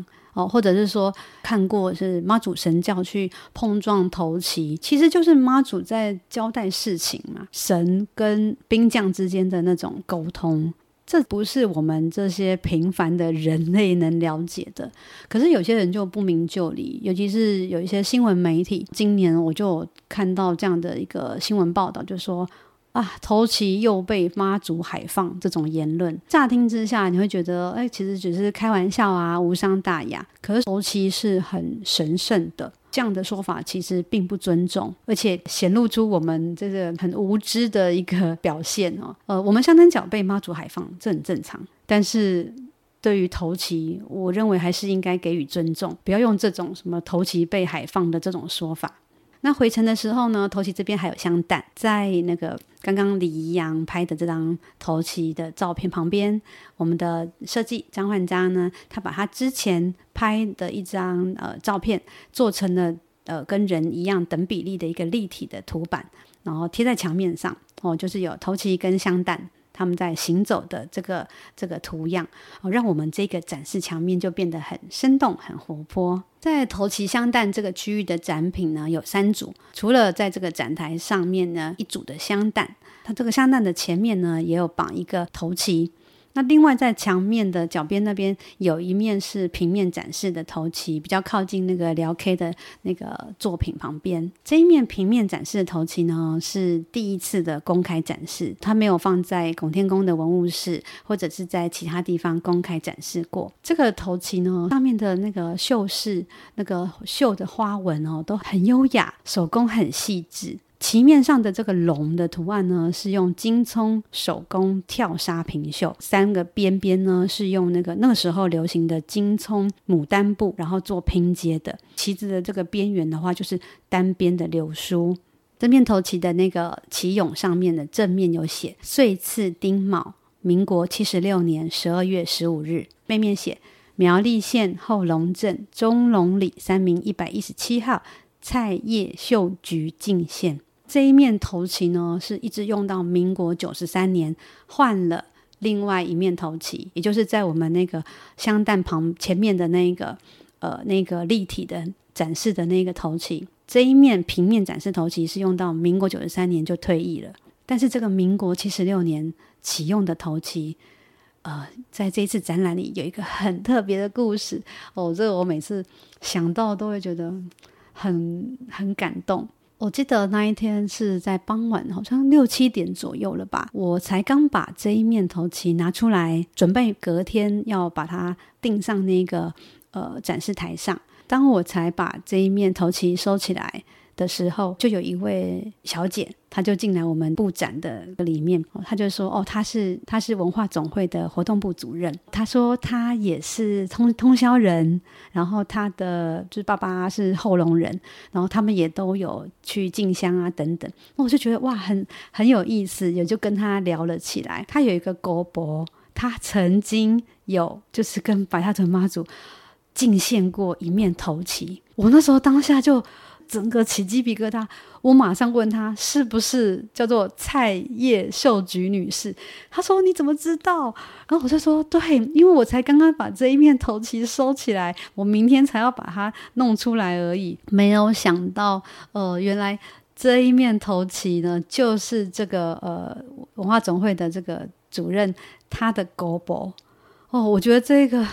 或者是说看过是妈祖神教去碰撞头旗，其实就是妈祖在交代事情嘛，神跟兵将之间的那种沟通，这不是我们这些平凡的人类能了解的。可是有些人就不明就里，尤其是有一些新闻媒体，今年我就看到这样的一个新闻报道，就说。啊，头旗又被妈祖海放这种言论，乍听之下你会觉得，哎，其实只是开玩笑啊，无伤大雅。可是头旗是很神圣的，这样的说法其实并不尊重，而且显露出我们这个很无知的一个表现哦。呃，我们香灯脚被妈祖海放，这很正常。但是对于头旗，我认为还是应该给予尊重，不要用这种什么头旗被海放的这种说法。那回程的时候呢，头旗这边还有香蛋，在那个刚刚李宜阳拍的这张头旗的照片旁边，我们的设计张焕章呢，他把他之前拍的一张呃照片做成了呃跟人一样等比例的一个立体的图板，然后贴在墙面上哦，就是有头旗跟香蛋。他们在行走的这个这个图样哦，让我们这个展示墙面就变得很生动、很活泼。在头旗香蛋这个区域的展品呢，有三组。除了在这个展台上面呢，一组的香蛋，它这个香蛋的前面呢，也有绑一个头旗。那另外在墙面的角边那边有一面是平面展示的头旗，比较靠近那个辽 K 的那个作品旁边。这一面平面展示的头旗呢，是第一次的公开展示，它没有放在拱天宫的文物室或者是在其他地方公开展示过。这个头旗呢，上面的那个绣饰、那个绣的花纹哦，都很优雅，手工很细致。旗面上的这个龙的图案呢，是用金葱手工跳纱平绣，三个边边呢是用那个那个时候流行的金葱牡丹布，然后做拼接的。旗子的这个边缘的话，就是单边的流苏。这面头旗的那个旗勇上面的正面有写“岁次丁卯，民国七十六年十二月十五日”，背面写“苗栗县后龙镇中龙里三民一百一十七号菜叶绣菊进献”。这一面头旗呢，是一直用到民国九十三年，换了另外一面头旗，也就是在我们那个香弹旁前面的那个呃那个立体的展示的那个头旗。这一面平面展示头旗是用到民国九十三年就退役了，但是这个民国七十六年启用的头旗，呃，在这一次展览里有一个很特别的故事哦，这个我每次想到都会觉得很很感动。我记得那一天是在傍晚，好像六七点左右了吧。我才刚把这一面头旗拿出来，准备隔天要把它钉上那个呃展示台上。当我才把这一面头旗收起来的时候，就有一位小姐，她就进来我们布展的里面，她就说：“哦，她是她是文化总会的活动部主任。她说她也是通通宵人，然后她的就是爸爸是后龙人，然后他们也都有去进香啊等等。那我就觉得哇，很很有意思，也就跟她聊了起来。她有一个姑婆，她曾经有就是跟白沙屯妈祖进献过一面头旗。我那时候当下就。”整个起鸡皮疙瘩，我马上问他是不是叫做蔡叶秀菊女士。他说你怎么知道？然后我就说对，因为我才刚刚把这一面头旗收起来，我明天才要把它弄出来而已。没有想到，呃，原来这一面头旗呢，就是这个呃文化总会的这个主任他的姑婆。哦，我觉得这个。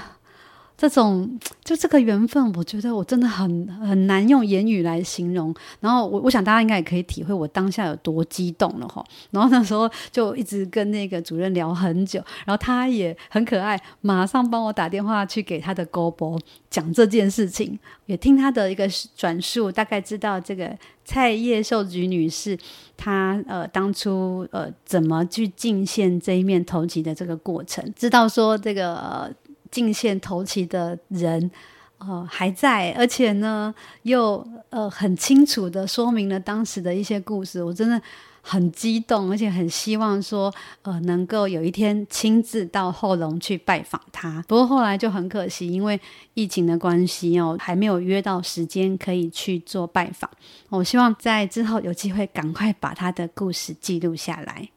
这种就这个缘分，我觉得我真的很很难用言语来形容。然后我我想大家应该也可以体会我当下有多激动了哈。然后那时候就一直跟那个主任聊很久，然后他也很可爱，马上帮我打电话去给他的高博讲这件事情，也听他的一个转述，大概知道这个蔡叶秀菊女士她呃当初呃怎么去进献这一面头旗的这个过程，知道说这个。进献头旗的人，呃，还在，而且呢，又呃很清楚的说明了当时的一些故事，我真的很激动，而且很希望说，呃，能够有一天亲自到后龙去拜访他。不过后来就很可惜，因为疫情的关系哦，还没有约到时间可以去做拜访。我希望在之后有机会赶快把他的故事记录下来。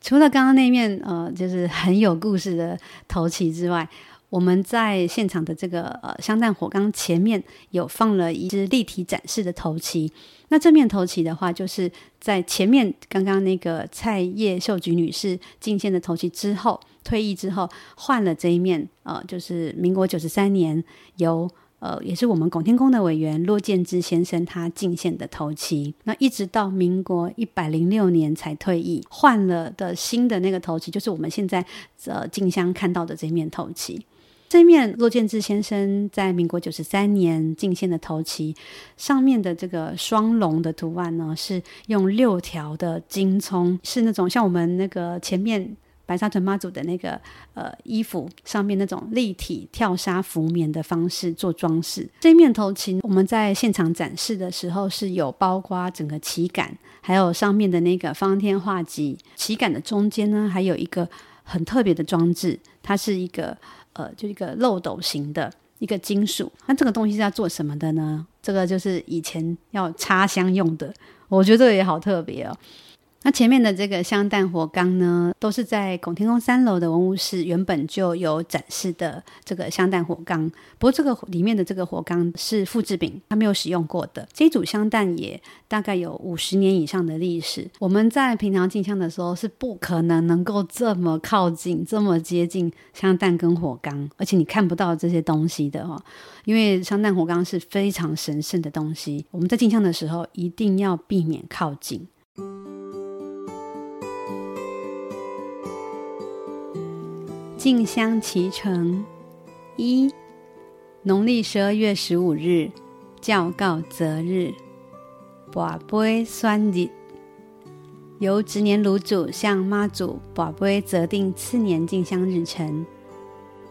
除了刚刚那面呃，就是很有故事的头旗之外，我们在现场的这个呃香弹火缸前面有放了一只立体展示的头旗。那这面头旗的话，就是在前面刚刚那个蔡叶秀菊女士进献的头旗之后，退役之后换了这一面，呃，就是民国九十三年由呃也是我们拱天宫的委员骆建之先生他进献的头旗。那一直到民国一百零六年才退役，换了的新的那个头旗，就是我们现在呃进香看到的这面头旗。这面骆建之先生在民国九十三年进献的头旗，上面的这个双龙的图案呢，是用六条的金葱，是那种像我们那个前面白沙屯妈祖的那个呃衣服上面那种立体跳纱浮棉的方式做装饰。这面头旗我们在现场展示的时候，是有包括整个旗杆，还有上面的那个方天画戟。旗杆的中间呢，还有一个很特别的装置，它是一个。呃，就一个漏斗型的一个金属，那这个东西是要做什么的呢？这个就是以前要插香用的，我觉得这个也好特别哦。那前面的这个香诞火缸呢，都是在拱天宫三楼的文物室原本就有展示的这个香诞火缸。不过这个里面的这个火缸是复制品，它没有使用过的。这一组香诞也大概有五十年以上的历史。我们在平常进香的时候是不可能能够这么靠近、这么接近香诞跟火缸，而且你看不到这些东西的哦，因为香诞火缸是非常神圣的东西。我们在进香的时候一定要避免靠近。进香期程一，农历十二月十五日，教告择日，跋杯选日，由执年炉主向妈祖跋杯择定次年进香日程，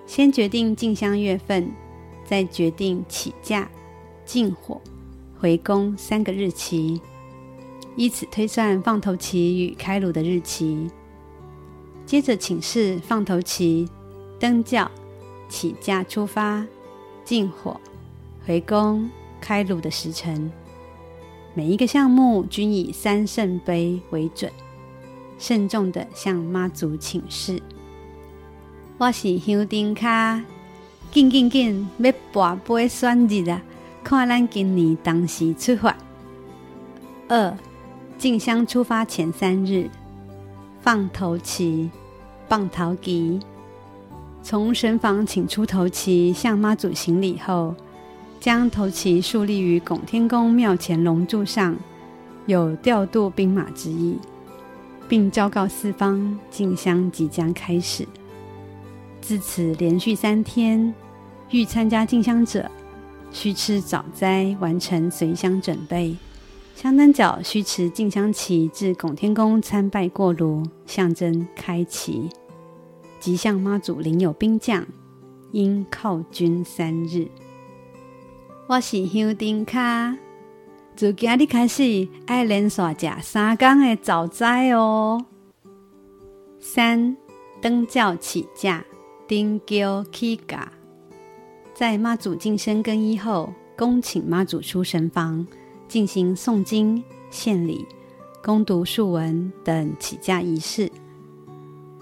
先决定进香月份，再决定起驾、进火、回宫三个日期，依此推算放头旗与开炉的日期。接着请示放头旗、登轿、起驾出发、进火、回宫、开路的时辰，每一个项目均以三圣杯为准，慎重地向妈祖请示。我是香丁卡，紧紧紧要跋杯选日啊！看咱今年当时出发。二进香出发前三日，放头旗。放头旗，从神房请出头旗，向妈祖行礼后，将头旗竖立于拱天宫庙前龙柱上，有调度兵马之意，并昭告四方进香即将开始。自此连续三天，欲参加进香者，须吃早斋，完成随香准备，香灯脚须持进香旗至拱天宫参拜过炉，象征开旗。吉祥妈祖领有兵将，应犒军三日。我是香灯卡，自今日开始爱连续吃三天的早斋哦。三登轿起驾，顶轿起驾，在妈祖净身更衣后，恭请妈祖出神房。进行诵经、献礼、恭读数文等起驾仪式，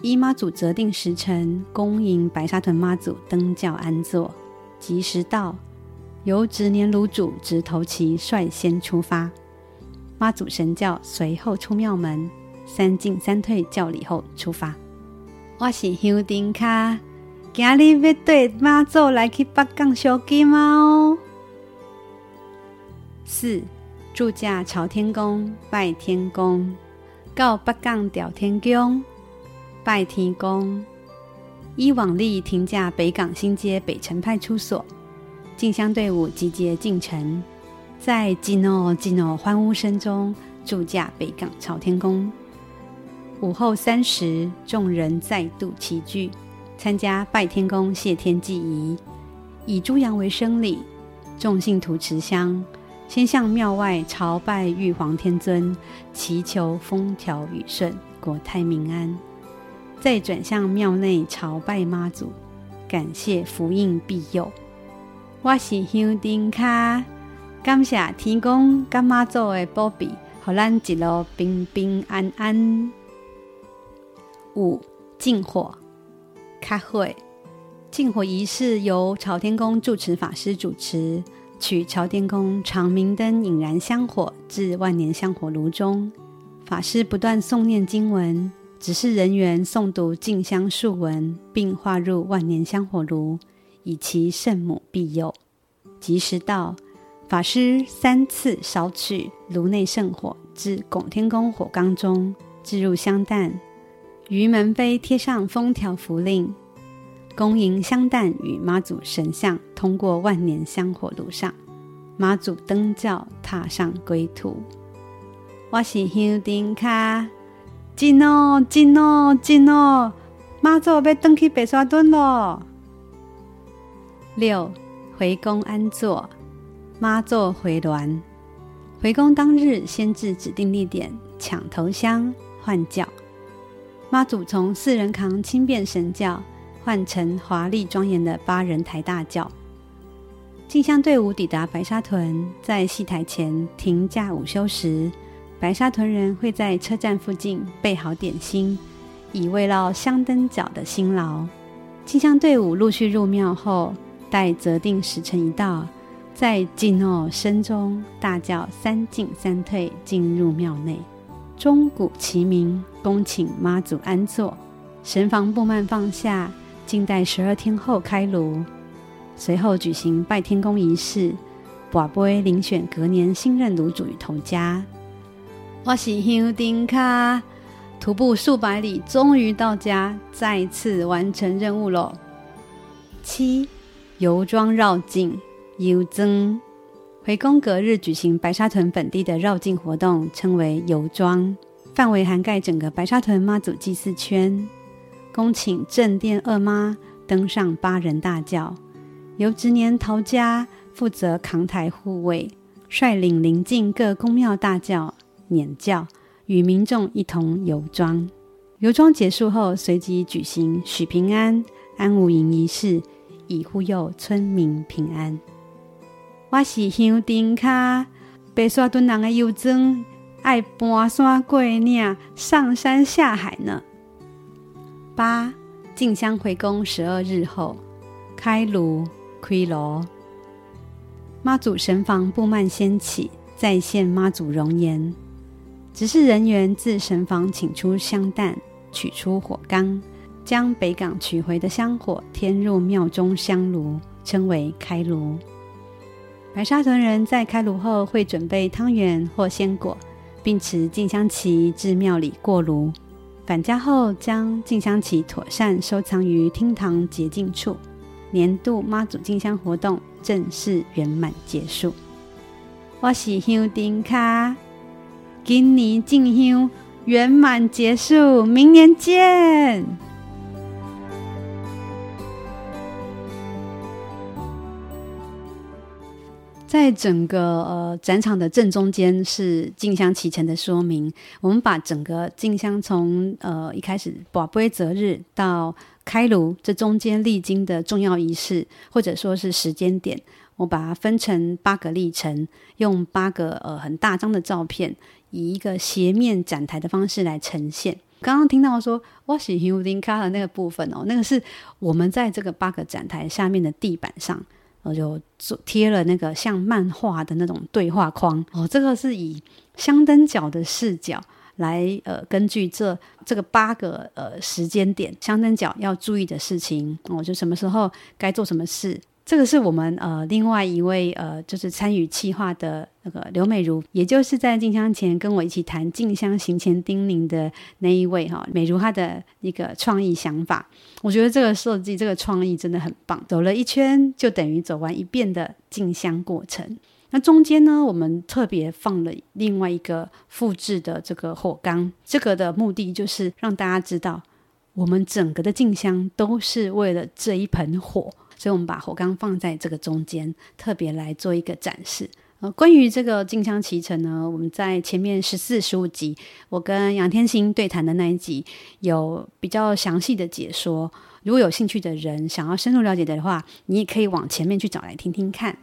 依妈祖择定时辰，恭迎白沙屯妈祖登轿安坐。吉时到，由值年炉主执头旗率先出发，妈祖神轿随后出庙门，三进三退轿礼后出发。我是香丁卡，今日要对妈祖来去北港烧鸡猫。四。住驾朝天宫拜天公，告北港朝天宫拜天公。依往例停驾北港新街北城派出所，进香队伍集结进城，在吉诺吉诺欢呼声中驻驾北港朝天宫。午后三时，众人再度齐聚，参加拜天公谢天祭仪，以猪羊为生礼，众信徒持香。先向庙外朝拜玉皇天尊，祈求风调雨顺、国泰民安；再转向庙内朝拜妈祖，感谢福荫庇佑。我是香丁卡，感谢天公、感妈祖的保庇，让咱一路平平安安。五净火开会，净火仪式由朝天宫住持法师主持。取朝天宫长明灯引燃香火至万年香火炉中，法师不断诵念经文，指示人员诵读进香述文，并划入万年香火炉，以祈圣母庇佑。吉时到，法师三次烧取炉内圣火至拱天宫火缸中，置入香担，于门扉贴上封条符令。恭迎香担与妈祖神像通过万年香火炉上，妈祖登轿踏上归途。我是香灯进哦进哦进哦，妈祖要登去白沙屯咯。六回宫安坐，妈祖回銮。回宫当日，先至指定地点抢头香换轿，妈祖从四人扛轻便神轿。换成华丽庄严的八人抬大轿，进香队伍抵达白沙屯，在戏台前停驾午休时，白沙屯人会在车站附近备好点心，以慰劳香灯脚的辛劳。进香队伍陆续入庙后，待择定时辰一到，在击诺声中大叫三进三退进入庙内，钟鼓齐鸣，恭请妈祖安坐，神房布幔放下。静待十二天后开炉，随后举行拜天公仪式，跋杯遴选隔年新任炉主与头家。我是香丁卡，徒步数百里，终于到家，再次完成任务喽。七游庄绕境游增，回宫隔日举行白沙屯本地的绕境活动，称为游庄，范围涵盖整个白沙屯妈祖祭祀圈。恭请正殿二妈登上八人大轿，由执年陶家负责扛台护卫，率领邻近各宫庙大轿撵轿，与民众一同游庄。游庄结束后，随即举行许平安、安五营仪式，以护佑村民平安。我是香丁卡，白沙屯人的游庄爱搬山过岭，上山下海呢。八进香回宫十二日后，开炉开炉，妈祖神房布幔掀起，再现妈祖容颜。指示人员自神房请出香担，取出火缸，将北港取回的香火添入庙中香炉，称为开炉。白沙屯人在开炉后会准备汤圆或鲜果，并持进香旗至庙里过炉。返家后，将进香旗妥善收藏于厅堂洁净处。年度妈祖进香活动正式圆满结束。我是香灯脚，今年进香圆满结束，明年见。在整个呃展场的正中间是进香启程的说明。我们把整个进香从呃一开始宝杯择日到开炉这中间历经的重要仪式，或者说是时间点，我把它分成八个历程，用八个呃很大张的照片，以一个斜面展台的方式来呈现。刚刚听到说我是香灯脚的那个部分哦，那个是我们在这个八个展台下面的地板上。我就贴了那个像漫画的那种对话框哦，这个是以香灯角的视角来呃，根据这这个八个呃时间点，香灯角要注意的事情哦，就什么时候该做什么事。这个是我们呃另外一位呃就是参与企划的那个刘美如，也就是在进香前跟我一起谈进香行前叮咛的那一位哈、美如，她的一个创意想法，我觉得这个设计这个创意真的很棒。走了一圈就等于走完一遍的进香过程。那中间呢，我们特别放了另外一个复制的这个火缸，这个的目的就是让大家知道，我们整个的进香都是为了这一盆火。所以，我们把火缸放在这个中间，特别来做一个展示。呃，关于这个静香脐橙呢，我们在前面十四、十五集，我跟杨天心对谈的那一集，有比较详细的解说。如果有兴趣的人想要深入了解的话，你也可以往前面去找来听听看。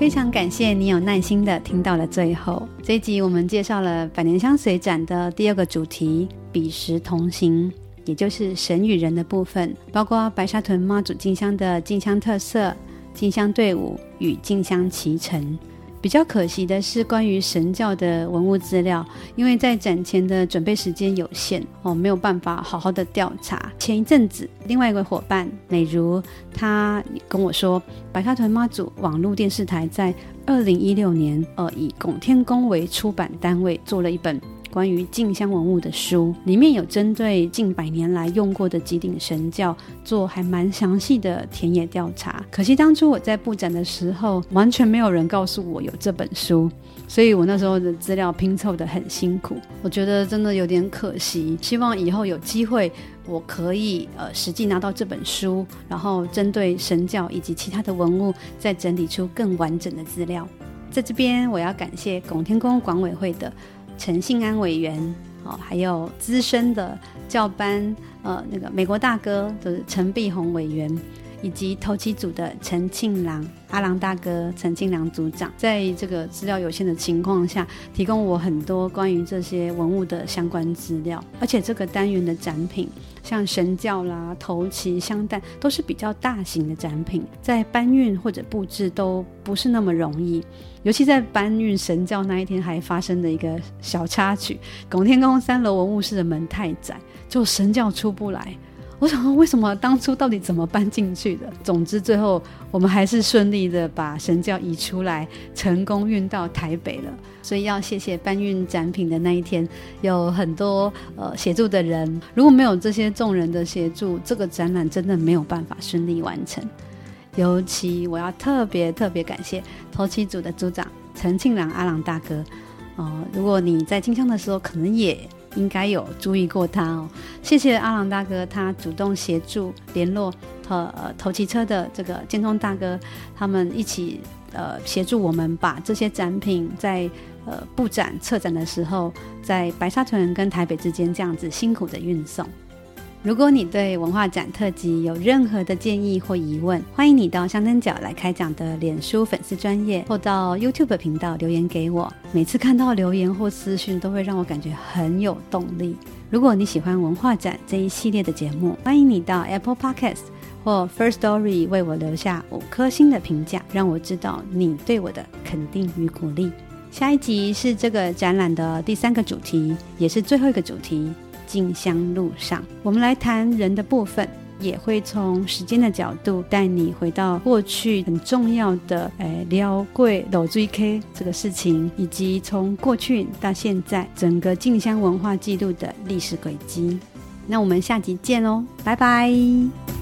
非常感谢你有耐心的听到了最后。这一集我们介绍了百年香水展的第二个主题“彼时同行”，也就是神与人的部分，包括白沙屯妈祖进香的进香特色、进香队伍与进香期程。比较可惜的是，关于神教的文物资料，因为在展前的准备时间有限哦，没有办法好好的调查。前一阵子，另外一位伙伴美如，她跟我说，白沙屯妈祖网络电视台在二零一六年，呃，以拱天宫为出版单位，做了一本。关于进香文物的书，里面有针对近百年来用过的几顶神轿做还蛮详细的田野调查。可惜当初我在布展的时候，完全没有人告诉我有这本书，所以我那时候的资料拼凑得很辛苦。我觉得真的有点可惜。希望以后有机会，我可以呃实际拿到这本书，然后针对神教以及其他的文物，再整理出更完整的资料。在这边，我要感谢拱天宫管委会的。陈信安委员，哦，还有资深的教班，呃，那个美国大哥的陈碧宏委员，以及头七组的陈庆郎。阿郎大哥、陈庆良组长，在这个资料有限的情况下，提供我很多关于这些文物的相关资料。而且这个单元的展品，像神轿啦、头旗、香担，都是比较大型的展品，在搬运或者布置都不是那么容易。尤其在搬运神轿那一天，还发生了一个小插曲：拱天宫三楼文物室的门太窄，就神轿出不来。我想说，为什么当初到底怎么搬进去的？总之，最后我们还是顺利的把神轿移出来，成功运到台北了。所以要谢谢搬运展品的那一天，有很多呃协助的人。如果没有这些众人的协助，这个展览真的没有办法顺利完成。尤其我要特别特别感谢头七组的组长陈庆良阿郎大哥。呃，如果你在进香的时候，可能也。应该有注意过他哦，谢谢阿郎大哥，他主动协助联络呃头骑车的这个建中大哥，他们一起呃协助我们把这些展品在呃布展策展的时候，在白沙屯跟台北之间这样子辛苦的运送。如果你对文化展特辑有任何的建议或疑问，欢迎你到香灯角来开讲的脸书粉丝专页，或到 YouTube 频道留言给我。每次看到留言或私讯，都会让我感觉很有动力。如果你喜欢文化展这一系列的节目，欢迎你到 Apple Podcast 或 First Story 为我留下五颗星的评价，让我知道你对我的肯定与鼓励。下一集是这个展览的第三个主题，也是最后一个主题。静香路上，我们来谈人的部分，也会从时间的角度带你回到过去很重要的诶，撩贵老追 K 这个事情，以及从过去到现在整个静香文化记录的历史轨迹。那我们下集见喽，拜拜。